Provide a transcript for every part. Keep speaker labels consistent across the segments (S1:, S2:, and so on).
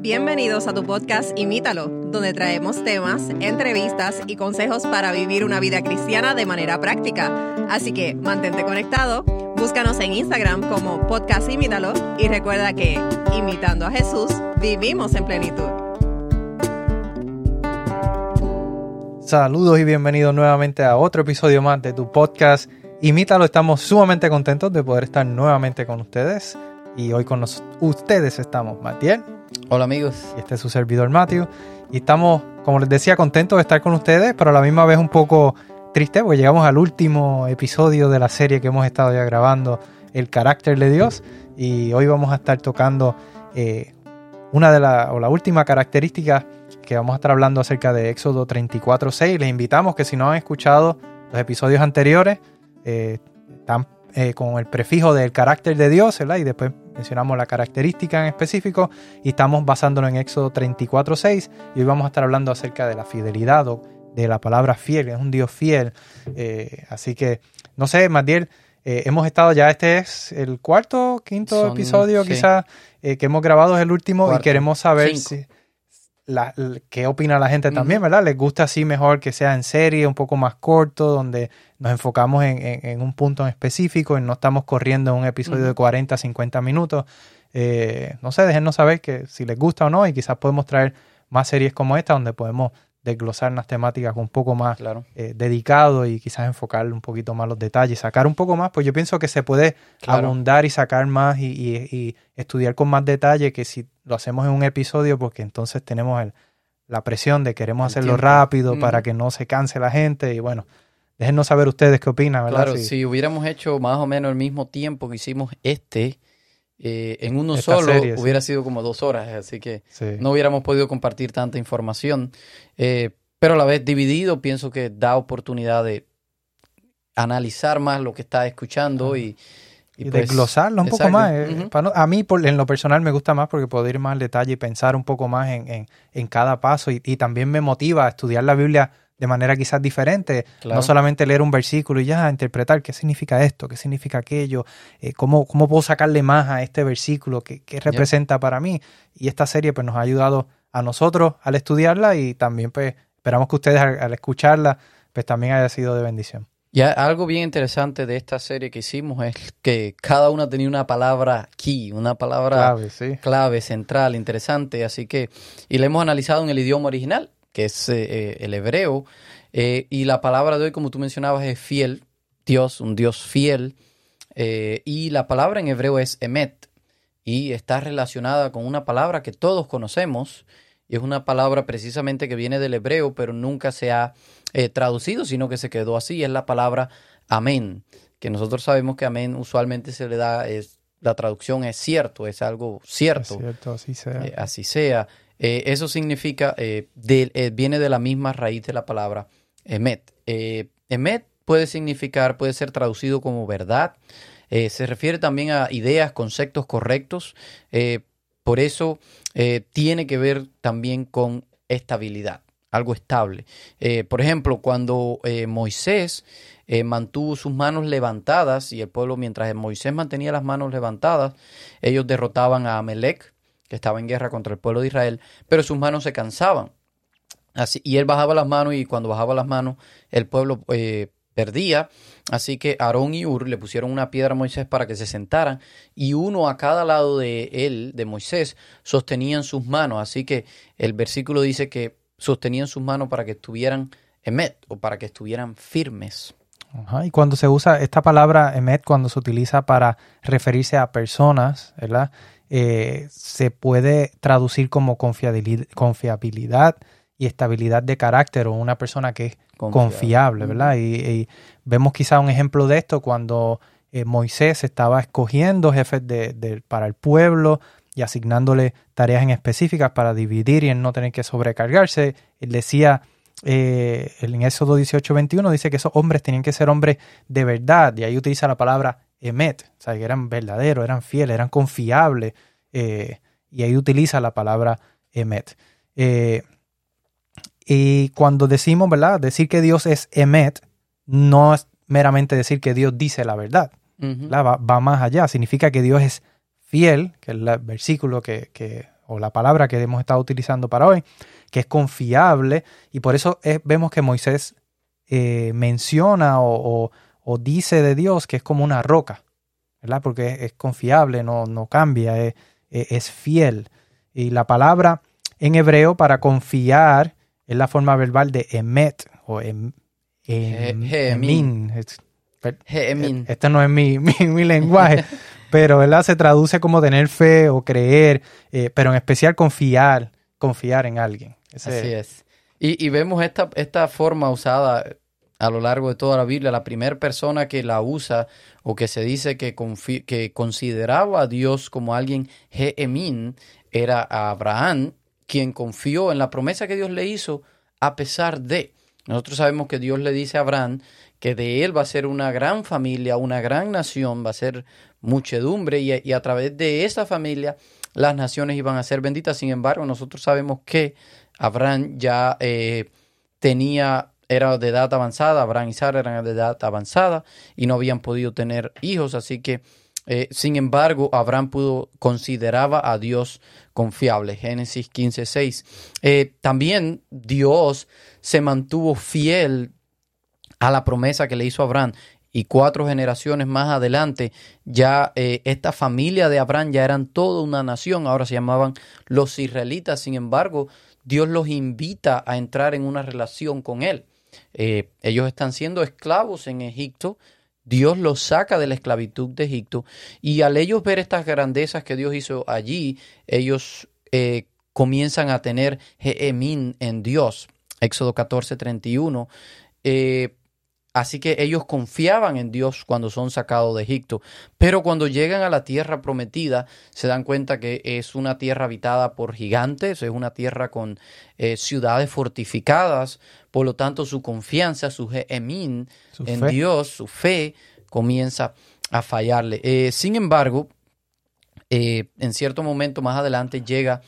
S1: Bienvenidos a tu podcast Imítalo, donde traemos temas, entrevistas y consejos para vivir una vida cristiana de manera práctica. Así que mantente conectado, búscanos en Instagram como podcast Imítalo y recuerda que, imitando a Jesús, vivimos en plenitud.
S2: Saludos y bienvenidos nuevamente a otro episodio más de tu podcast Imítalo. Estamos sumamente contentos de poder estar nuevamente con ustedes. Y hoy con ustedes estamos Matiel.
S3: Hola amigos.
S2: Este es su servidor Matthew. Y estamos, como les decía, contentos de estar con ustedes, pero a la misma vez un poco triste porque llegamos al último episodio de la serie que hemos estado ya grabando, El carácter de Dios. Y hoy vamos a estar tocando eh, una de las, o la última característica que vamos a estar hablando acerca de Éxodo 34.6. Les invitamos que si no han escuchado los episodios anteriores, eh, están eh, con el prefijo del carácter de Dios, ¿verdad? Y después mencionamos la característica en específico y estamos basándolo en Éxodo 34.6 y hoy vamos a estar hablando acerca de la fidelidad o de la palabra fiel, es un Dios fiel. Eh, así que, no sé, Matiel, hemos estado ya, este es el cuarto, quinto episodio quizás que hemos grabado, es el último y queremos saber si la, qué opina la gente también, ¿verdad? ¿Les gusta así mejor que sea en serie, un poco más corto, donde nos enfocamos en, un punto en específico y no estamos corriendo un episodio de 40, 50 minutos? Eh, no sé, déjenos saber que si les gusta o no y quizás podemos traer más series como esta donde podemos desglosar unas temáticas un poco más claro. Eh, dedicado y quizás enfocar un poquito más los detalles, sacar un poco más, pues yo pienso que se puede abundar y sacar más y, estudiar con más detalle que si lo hacemos en un episodio, porque entonces tenemos la presión de queremos hacerlo rápido para que no se canse la gente y bueno, déjenos saber ustedes qué opinan, ¿verdad?
S3: Claro, si hubiéramos hecho más o menos el mismo tiempo que hicimos este, eh, en uno solo hubiera sido como dos horas, así que no hubiéramos podido compartir tanta información. Eh, pero a la vez dividido, pienso que da oportunidad de analizar más lo que está escuchando y,
S2: y, pues, desglosarlo un poco más. Eh, a mí, por, en lo personal, me gusta más porque puedo ir más al detalle y pensar un poco más en, en, cada paso y, y, también me motiva a estudiar la Biblia de manera quizás diferente. No solamente leer un versículo y ya interpretar qué significa esto, qué significa aquello, eh, cómo, cómo, puedo sacarle más a este versículo, qué, representa para mí. Y esta serie pues nos ha ayudado a nosotros al estudiarla y también pues esperamos que ustedes al, escucharla pues también haya sido de bendición.
S3: Y algo bien interesante de esta serie que hicimos es que cada una tenía una palabra key, una palabra clave, clave central, interesante. Así que, y la hemos analizado en el idioma original que es eh, eh, el hebreo. Eh, y la palabra de hoy, como tú mencionabas, es fiel, Dios, un Dios fiel. y la palabra en hebreo es emet y está relacionada con una palabra que todos conocemos. Y es una palabra precisamente que viene del hebreo, pero nunca se ha traducido, sino que se quedó así. Es la palabra amén, que nosotros sabemos que amén usualmente se le da, es, la traducción es cierto, es algo cierto.
S2: Es cierto, así sea.
S3: así sea. Eh, eso significa, eh, eh, viene de la misma raíz de la palabra emet. emet puede significar, puede ser traducido como verdad. se refiere también a ideas, conceptos correctos. por eso tiene que ver también con estabilidad, algo estable. por ejemplo, cuando Moisés mantuvo sus manos levantadas y el pueblo, mientras Moisés mantenía las manos levantadas, ellos derrotaban a Amalek, que estaba en guerra contra el pueblo de Israel, pero sus manos se cansaban. Así, y él bajaba las manos y cuando bajaba las manos el pueblo eh, perdía. Así que Aarón y Ur le pusieron una piedra a Moisés para que se sentaran y uno a cada lado de él, de Moisés, sostenían sus manos. Así que el versículo dice que sostenían sus manos para que estuvieran emet o para que estuvieran firmes.
S2: y cuando se usa esta palabra emet, cuando se utiliza para referirse a personas, ¿verdad? Eh, se puede traducir como confiabilidad y estabilidad de carácter o una persona que es confiable, ¿verdad? Y, vemos quizá un ejemplo de esto cuando eh, Moisés estaba escogiendo jefes de, para el pueblo y asignándole tareas en específicas para dividir y no tener que sobrecargarse. Él decía, eh, en Éxodo 18:21 dice que esos hombres tenían que ser hombres de verdad, y ahí utiliza la palabra emet, o sea, que eran verdaderos, eran fieles, eran confiables, eh, y ahí utiliza la palabra emet. Eh, y cuando decimos, ¿verdad? Decir que Dios es emet, no es meramente decir que Dios dice la verdad, va, más allá, significa que Dios es fiel, que es el versículo que, o la palabra que hemos estado utilizando para hoy, que es confiable, y por eso vemos que Moisés eh, menciona o, dice de Dios que es como una roca, ¿verdad? Porque es, confiable, no, no cambia, es, fiel. Y la palabra en hebreo para confiar es la forma verbal de emet o em,
S3: emin.
S2: Este no es mi, mi, lenguaje, pero ¿verdad? se traduce como tener fe o creer, eh, pero en especial confiar, confiar en alguien.
S3: Así es. Y, vemos esta, esta forma usada a lo largo de toda la Biblia. La primera persona que la usa o que se dice que, que consideraba a Dios como alguien Jehemin era Abraham, quien confió en la promesa que Dios le hizo a pesar de. Nosotros sabemos que Dios le dice a Abraham que de él va a ser una gran familia, una gran nación, va a ser muchedumbre y, a través de esa familia las naciones iban a ser benditas. Sin embargo, nosotros sabemos que Abraham ya eh, tenía, era de edad avanzada, Abraham y Sara eran de edad avanzada y no habían podido tener hijos, así que, eh, sin embargo, Abraham pudo, consideraba a Dios confiable. Génesis 15, 6. Eh, también Dios se mantuvo fiel a la promesa que le hizo Abraham. Y cuatro generaciones más adelante, ya eh, esta familia de Abraham ya eran toda una nación, ahora se llamaban los israelitas. Sin embargo, Dios los invita a entrar en una relación con Él. Eh, ellos están siendo esclavos en Egipto, Dios los saca de la esclavitud de Egipto y al ellos ver estas grandezas que Dios hizo allí, ellos eh, comienzan a tener Jehemín en Dios. Éxodo 14, 31. Así que ellos confiaban en Dios cuando son sacados de Egipto. Pero cuando llegan a la tierra prometida, se dan cuenta que es una tierra habitada por gigantes, es una tierra con eh, ciudades fortificadas. Por lo tanto, su confianza, su emín en Dios, su fe, comienza a fallarle. Eh, sin embargo, eh, en cierto momento más adelante llega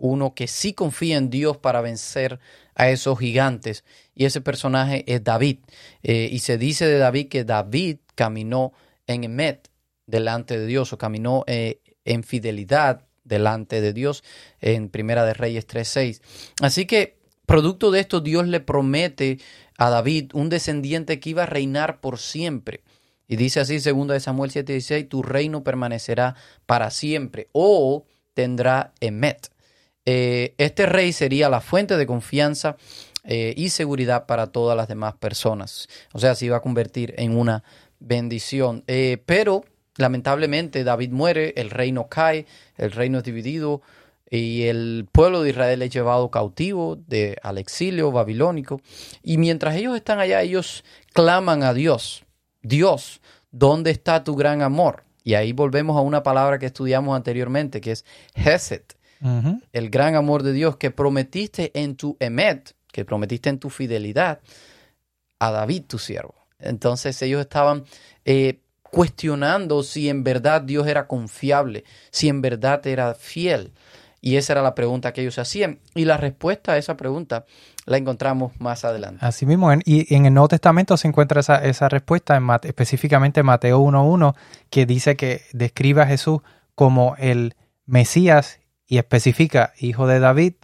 S3: uno que sí confía en Dios para vencer a esos gigantes. Y ese personaje es David. Eh, y se dice de David que David caminó en Emet delante de Dios o caminó eh, en fidelidad delante de Dios en Primera de Reyes 3.6. Así que, producto de esto, Dios le promete a David un descendiente que iba a reinar por siempre. Y dice así, segunda de Samuel 7:16, tu reino permanecerá para siempre o tendrá Emet. Eh, este rey sería la fuente de confianza eh, y seguridad para todas las demás personas. O sea, se iba a convertir en una bendición. Eh, pero lamentablemente David muere, el reino cae, el reino es dividido y el pueblo de Israel es llevado cautivo de, al exilio babilónico. Y mientras ellos están allá, ellos claman a Dios. Dios, ¿dónde está tu gran amor? Y ahí volvemos a una palabra que estudiamos anteriormente, que es Hesed el gran amor de Dios que prometiste en tu emet, que prometiste en tu fidelidad a David, tu siervo. Entonces ellos estaban eh, cuestionando si en verdad Dios era confiable, si en verdad era fiel. Y esa era la pregunta que ellos hacían. Y la respuesta a esa pregunta la encontramos más adelante.
S2: Así mismo, y en el Nuevo Testamento se encuentra esa, esa respuesta, en específicamente en Mateo 1.1, que dice que describe a Jesús como el Mesías y especifica hijo de David,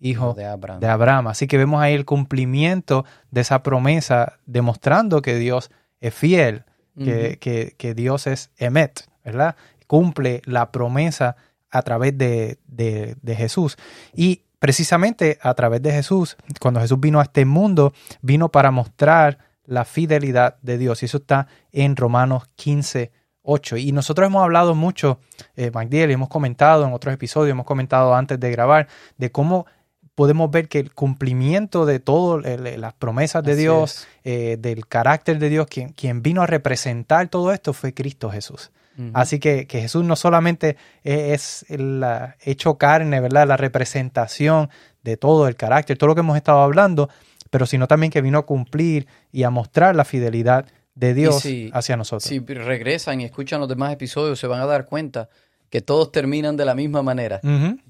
S2: hijo de Abraham. Así que vemos ahí el cumplimiento de esa promesa, demostrando que Dios es fiel, que, Dios es Emet, ¿verdad? Cumple la promesa a través de, de, Jesús. Y precisamente a través de Jesús, cuando Jesús vino a este mundo, vino para mostrar la fidelidad de Dios. Y eso está en Romanos 15, 8. Y nosotros hemos hablado mucho, eh, hemos comentado en otros episodios, hemos comentado antes de grabar, de cómo podemos ver que el cumplimiento de todas las promesas de Dios, eh, del carácter de Dios, quien, quien, vino a representar todo esto fue Cristo Jesús. Así que, que, Jesús no solamente es el hecho carne, ¿verdad? La representación de todo el carácter, todo lo que hemos estado hablando, pero sino también que vino a cumplir y a mostrar la fidelidad de Dios hacia nosotros.
S3: Si regresan y escuchan los demás episodios, se van a dar cuenta que todos terminan de la misma manera.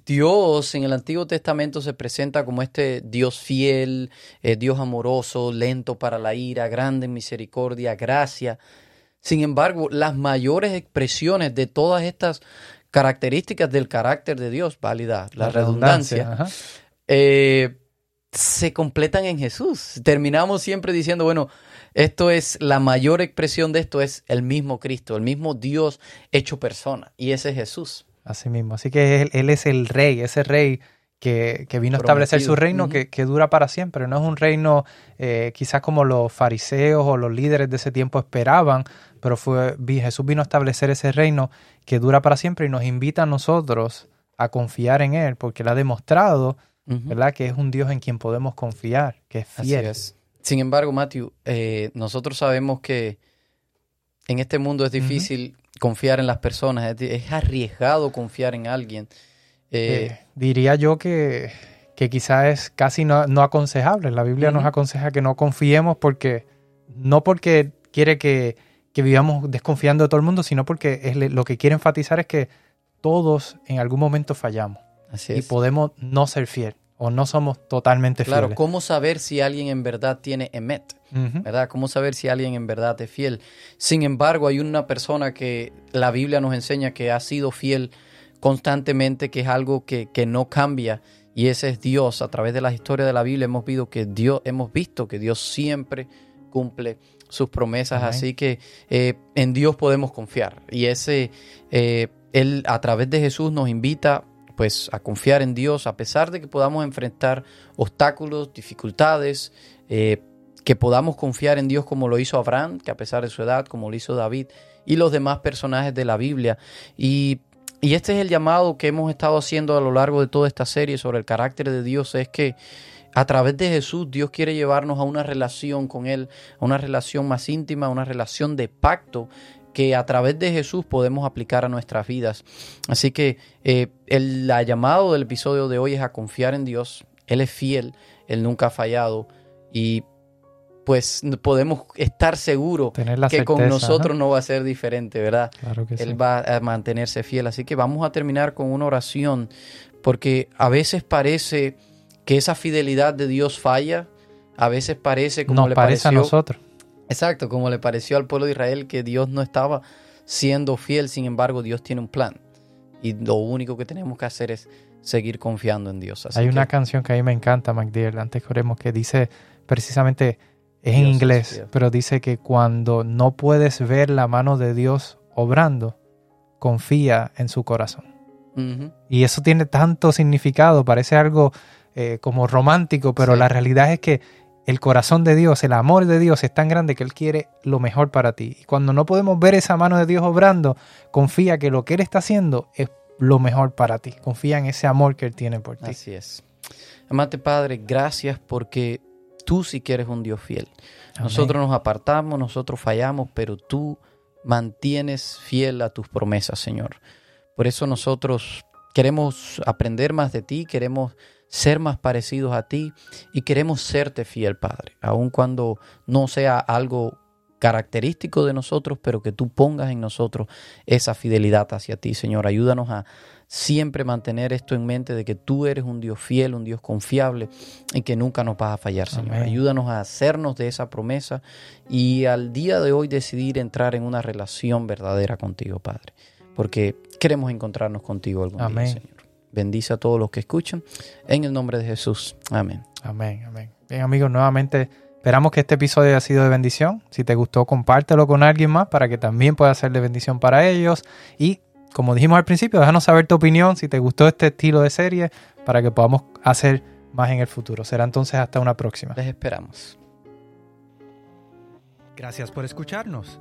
S3: Dios en el Antiguo Testamento se presenta como este Dios fiel, eh, Dios amoroso, lento para la ira, grande en misericordia, gracia. Sin embargo, las mayores expresiones de todas estas características del carácter de Dios, válida la, redundancia, eh, se completan en Jesús. Terminamos siempre diciendo, bueno, esto es la mayor expresión de esto es el mismo Cristo, el mismo Dios hecho persona, y ese es Jesús.
S2: Así mismo, así que él, es el rey, ese rey que, vino a establecer su reino que, dura para siempre. No es un reino eh, quizás como los fariseos o los líderes de ese tiempo esperaban, pero fue, Jesús vino a establecer ese reino que dura para siempre y nos invita a nosotros a confiar en Él, porque Él ha demostrado, ¿verdad?, que es un Dios en quien podemos confiar, que es fiel.
S3: Sin embargo, Matthew, eh, nosotros sabemos que en este mundo es difícil confiar en las personas, es, arriesgado confiar en alguien.
S2: Eh, eh, diría yo que, que quizás es casi no, aconsejable. La Biblia nos aconseja que no confiemos porque, no porque quiere que, vivamos desconfiando de todo el mundo, sino porque es lo que quiere enfatizar es que todos en algún momento fallamos. Así y podemos no ser fiel o no somos totalmente fieles.
S3: Claro, ¿cómo saber si alguien en verdad tiene emet? ¿Verdad? ¿Cómo saber si alguien en verdad es fiel? Sin embargo, hay una persona que la Biblia nos enseña que ha sido fiel constantemente, que es algo que, no cambia, y ese es Dios. A través de la historia de la Biblia hemos visto que Dios, hemos visto que Dios siempre cumple sus promesas, así que eh, en Dios podemos confiar. Y ese, eh, Él a través de Jesús nos invita pues a confiar en Dios a pesar de que podamos enfrentar obstáculos, dificultades, eh, que podamos confiar en Dios como lo hizo Abraham, que a pesar de su edad, como lo hizo David y los demás personajes de la Biblia. Y, y este es el llamado que hemos estado haciendo a lo largo de toda esta serie sobre el carácter de Dios, es que a través de Jesús Dios quiere llevarnos a una relación con Él, a una relación más íntima, a una relación de pacto que a través de Jesús podemos aplicar a nuestras vidas. Así que eh, el llamado del episodio de hoy es a confiar en Dios. Él es fiel, Él nunca ha fallado y pues podemos estar seguros que con nosotros ¿no? va a ser diferente, ¿verdad? Claro que Él va a mantenerse fiel. Así que vamos a terminar con una oración porque a veces parece que esa fidelidad de Dios falla, a veces parece como le
S2: parece
S3: a
S2: nosotros
S3: Exacto, como le pareció al pueblo de Israel que Dios no estaba siendo fiel, sin embargo Dios tiene un plan. Y lo único que tenemos que hacer es seguir confiando en Dios.
S2: Hay una canción que a mí me encanta, MacDill, antes que oremos, que dice precisamente, es en inglés, pero dice que cuando no puedes ver la mano de Dios obrando, confía en su corazón. Y eso tiene tanto significado, parece algo eh, como romántico, pero la realidad es que el corazón de Dios, el amor de Dios es tan grande que Él quiere lo mejor para ti. Y cuando no podemos ver esa mano de Dios obrando, confía que lo que Él está haciendo es lo mejor para ti. Confía en ese amor que Él tiene por ti.
S3: Así es. Amate Padre, gracias porque tú sí que eres un Dios fiel. Nosotros nos apartamos, nosotros fallamos, pero tú mantienes fiel a tus promesas, Señor. Por eso nosotros queremos aprender más de ti, queremos ser más parecidos a ti y queremos serte fiel, Padre, aun cuando no sea algo característico de nosotros, pero que tú pongas en nosotros esa fidelidad hacia ti, Señor. Ayúdanos a siempre mantener esto en mente de que tú eres un Dios fiel, un Dios confiable y que nunca nos vas a fallar, Señor. Ayúdanos a hacernos de esa promesa y al día de hoy decidir entrar en una relación verdadera contigo, Padre, porque queremos encontrarnos contigo algún día, Señor. Bendice a todos los que escuchan. En el nombre de Jesús. Amén.
S2: Amén, amén. Bien, amigos, nuevamente esperamos que este episodio haya sido de bendición. Si te gustó, compártelo con alguien más para que también pueda ser de bendición para ellos. Y como dijimos al principio, déjanos saber tu opinión si te gustó este estilo de serie para que podamos hacer más en el futuro. Será entonces hasta una próxima.
S3: Les esperamos.
S2: Gracias por escucharnos.